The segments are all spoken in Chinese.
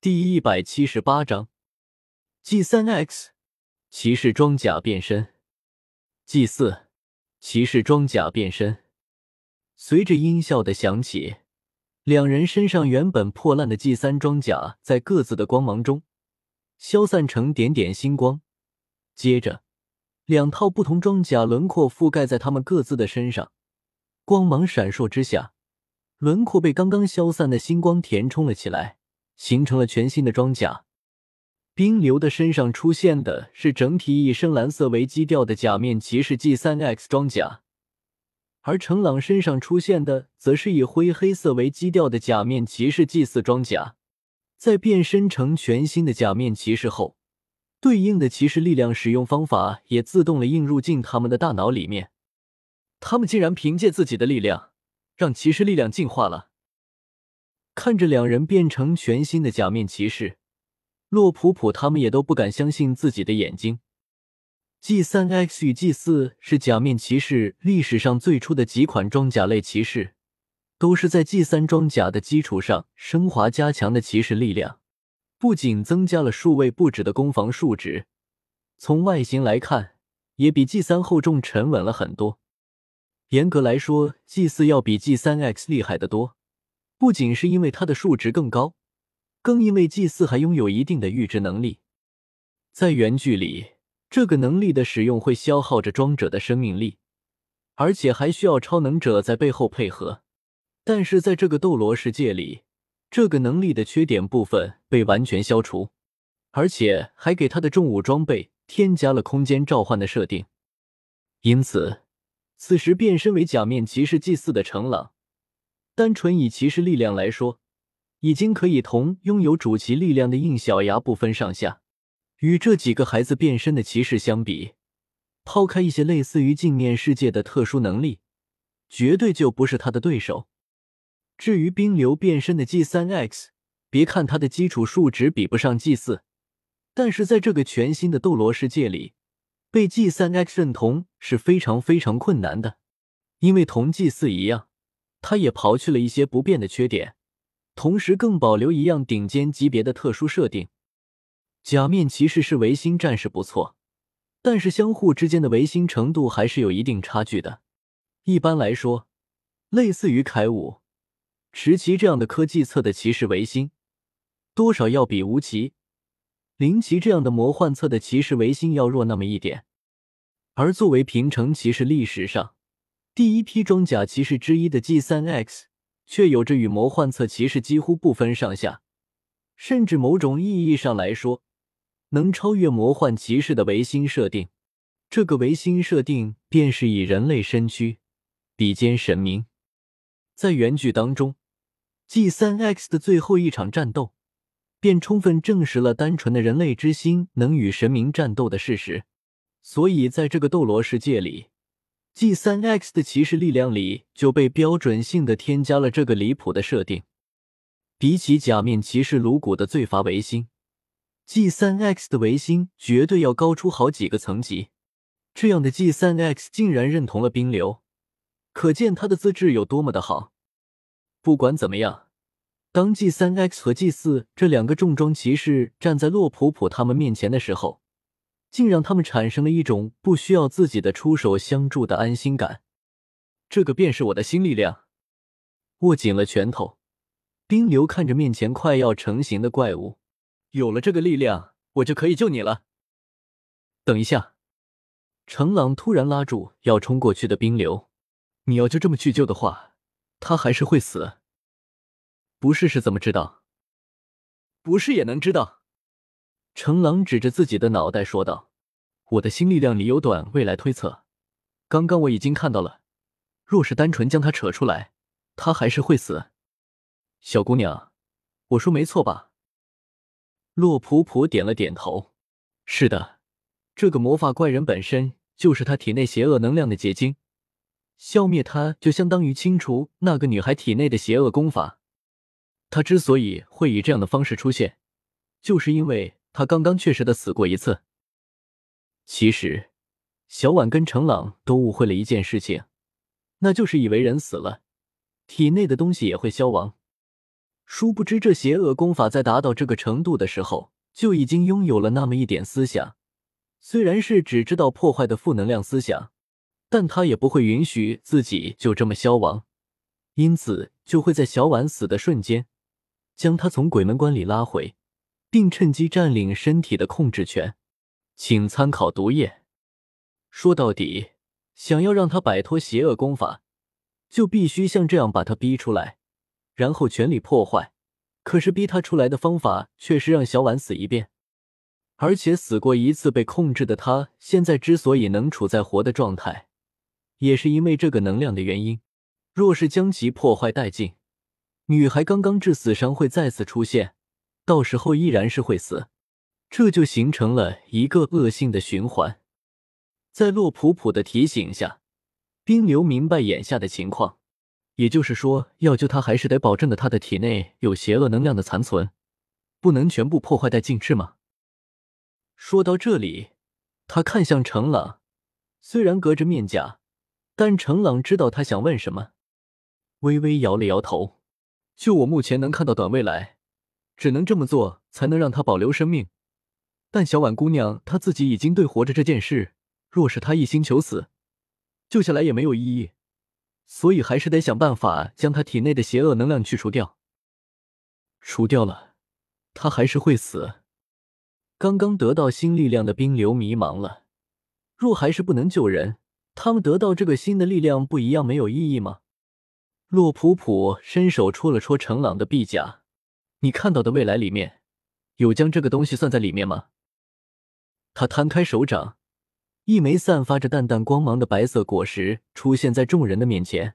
第一百七十八章，G 三 X 骑士装甲变身，G 四骑士装甲变身。随着音效的响起，两人身上原本破烂的 G 三装甲在各自的光芒中消散成点点星光。接着，两套不同装甲轮廓覆盖在他们各自的身上，光芒闪烁之下，轮廓被刚刚消散的星光填充了起来。形成了全新的装甲。冰流的身上出现的是整体以深蓝色为基调的假面骑士 G 三 X 装甲，而程朗身上出现的则是以灰黑色为基调的假面骑士 G 四装甲。在变身成全新的假面骑士后，对应的骑士力量使用方法也自动的映入进他们的大脑里面。他们竟然凭借自己的力量，让骑士力量进化了。看着两人变成全新的假面骑士，洛普普他们也都不敢相信自己的眼睛。G 三 X 与 G 四是假面骑士历史上最初的几款装甲类骑士，都是在 G 三装甲的基础上升华加强的骑士力量，不仅增加了数位不止的攻防数值，从外形来看也比 G 三厚重沉稳了很多。严格来说，G 四要比 G 三 X 厉害得多。不仅是因为它的数值更高，更因为祭祀还拥有一定的预知能力。在原剧里，这个能力的使用会消耗着装者的生命力，而且还需要超能者在背后配合。但是在这个斗罗世界里，这个能力的缺点部分被完全消除，而且还给他的重武装备添加了空间召唤的设定。因此，此时变身为假面骑士祭祀的程朗。单纯以骑士力量来说，已经可以同拥有主骑力量的应小牙不分上下。与这几个孩子变身的骑士相比，抛开一些类似于镜面世界的特殊能力，绝对就不是他的对手。至于冰流变身的 G 三 X，别看它的基础数值比不上 G 四，但是在这个全新的斗罗世界里，被 G 三 X 认同是非常非常困难的，因为同 G 四一样。他也刨去了一些不变的缺点，同时更保留一样顶尖级别的特殊设定。假面骑士是维新战士不错，但是相互之间的维新程度还是有一定差距的。一般来说，类似于铠武、持旗这样的科技册的骑士维新，多少要比无奇、灵奇这样的魔幻册的骑士维新要弱那么一点。而作为平城骑士历史上，第一批装甲骑士之一的 G 三 X 却有着与魔幻侧骑士几乎不分上下，甚至某种意义上来说，能超越魔幻骑士的维新设定。这个维新设定便是以人类身躯比肩神明。在原剧当中，G 三 X 的最后一场战斗，便充分证实了单纯的人类之心能与神明战斗的事实。所以，在这个斗罗世界里。G 三 X 的骑士力量里就被标准性的添加了这个离谱的设定。比起假面骑士颅骨的罪罚维新，G 三 X 的维新绝对要高出好几个层级。这样的 G 三 X 竟然认同了冰流，可见他的资质有多么的好。不管怎么样，当 G 三 X 和 G 四这两个重装骑士站在洛普普他们面前的时候，竟让他们产生了一种不需要自己的出手相助的安心感。这个便是我的新力量。握紧了拳头，冰流看着面前快要成型的怪物，有了这个力量，我就可以救你了。等一下，程朗突然拉住要冲过去的冰流：“你要就这么去救的话，他还是会死。不试试怎么知道？不试也能知道。”程朗指着自己的脑袋说道：“我的新力量里有短未来推测，刚刚我已经看到了。若是单纯将他扯出来，他还是会死。小姑娘，我说没错吧？”洛普普点了点头：“是的，这个魔法怪人本身就是他体内邪恶能量的结晶，消灭他就相当于清除那个女孩体内的邪恶功法。他之所以会以这样的方式出现，就是因为……”他刚刚确实的死过一次。其实，小婉跟程朗都误会了一件事情，那就是以为人死了，体内的东西也会消亡。殊不知，这邪恶功法在达到这个程度的时候，就已经拥有了那么一点思想。虽然是只知道破坏的负能量思想，但他也不会允许自己就这么消亡，因此就会在小婉死的瞬间，将他从鬼门关里拉回，并趁机占领身体的控制权。请参考毒液。说到底，想要让他摆脱邪恶功法，就必须像这样把他逼出来。然后全力破坏，可是逼他出来的方法却是让小婉死一遍，而且死过一次被控制的他，现在之所以能处在活的状态，也是因为这个能量的原因。若是将其破坏殆尽，女孩刚刚致死伤会再次出现，到时候依然是会死，这就形成了一个恶性的循环。在洛普普的提醒下，冰流明白眼下的情况。也就是说，要救他，还是得保证的他的体内有邪恶能量的残存，不能全部破坏殆尽，是吗？说到这里，他看向程朗，虽然隔着面甲，但程朗知道他想问什么，微微摇了摇头。就我目前能看到短未来，只能这么做才能让他保留生命。但小婉姑娘她自己已经对活着这件事，若是她一心求死，救下来也没有意义。所以还是得想办法将她体内的邪恶能量去除掉。除掉了，他还是会死。刚刚得到新力量的冰流迷茫了。若还是不能救人，他们得到这个新的力量不一样没有意义吗？洛普普伸手戳了戳程朗的臂甲：“你看到的未来里面，有将这个东西算在里面吗？”他摊开手掌。一枚散发着淡淡光芒的白色果实出现在众人的面前，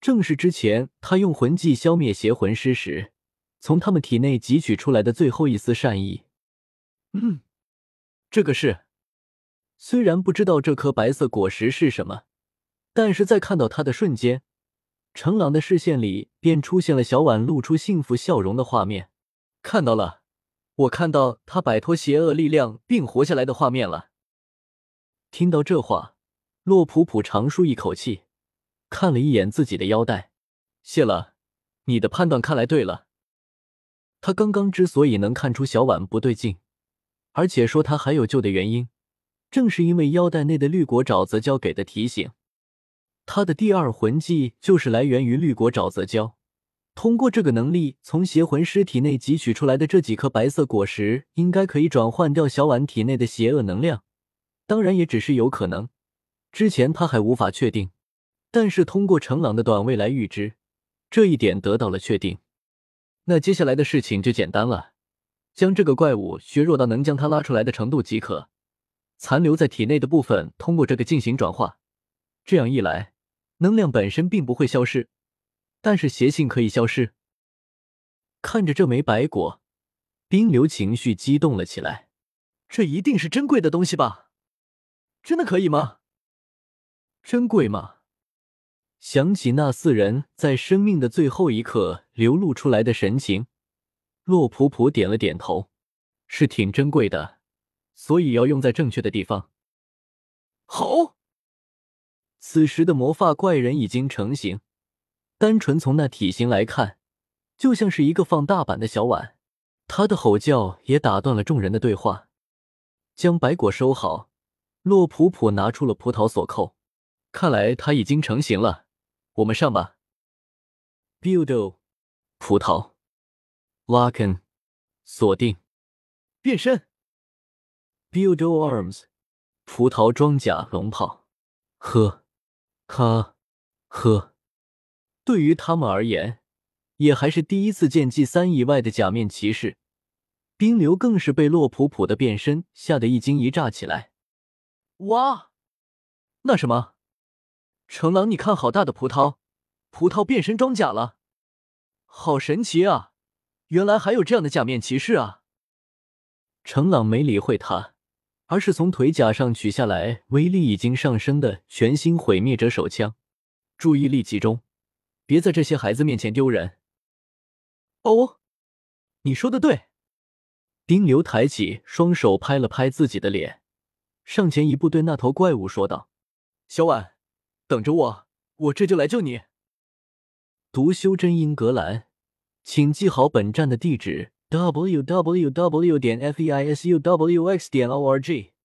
正是之前他用魂技消灭邪魂师时，从他们体内汲取出来的最后一丝善意。嗯，这个是。虽然不知道这颗白色果实是什么，但是在看到它的瞬间，程朗的视线里便出现了小婉露出幸福笑容的画面。看到了，我看到他摆脱邪恶力量并活下来的画面了。听到这话，洛普普长舒一口气，看了一眼自己的腰带，谢了。你的判断看来对了。他刚刚之所以能看出小婉不对劲，而且说他还有救的原因，正是因为腰带内的绿果沼泽胶给的提醒。他的第二魂技就是来源于绿果沼泽胶，通过这个能力，从邪魂师体内汲取出来的这几颗白色果实，应该可以转换掉小婉体内的邪恶能量。当然也只是有可能，之前他还无法确定，但是通过程朗的短未来预知，这一点得到了确定。那接下来的事情就简单了，将这个怪物削弱到能将它拉出来的程度即可，残留在体内的部分通过这个进行转化。这样一来，能量本身并不会消失，但是邪性可以消失。看着这枚白果，冰流情绪激动了起来，这一定是珍贵的东西吧？真的可以吗？珍贵吗？想起那四人在生命的最后一刻流露出来的神情，洛普普点了点头，是挺珍贵的，所以要用在正确的地方。好，此时的魔法怪人已经成型，单纯从那体型来看，就像是一个放大版的小碗。他的吼叫也打断了众人的对话，将白果收好。洛普普拿出了葡萄锁扣，看来它已经成型了。我们上吧。Buildo，葡萄，Lock in，锁定，变身。Buildo arms，葡萄装甲龙炮。呵，哈，呵。对于他们而言，也还是第一次见 G 三以外的假面骑士。冰流更是被洛普普的变身吓得一惊一乍起来。哇，那什么，程朗，你看好大的葡萄，葡萄变身装甲了，好神奇啊！原来还有这样的假面骑士啊！程朗没理会他，而是从腿甲上取下来威力已经上升的全新毁灭者手枪，注意力集中，别在这些孩子面前丢人。哦，你说的对。丁流抬起双手拍了拍自己的脸。上前一步，对那头怪物说道：“小婉，等着我，我这就来救你。”毒修真英格兰请记好本站的地址 www.feisuwx.org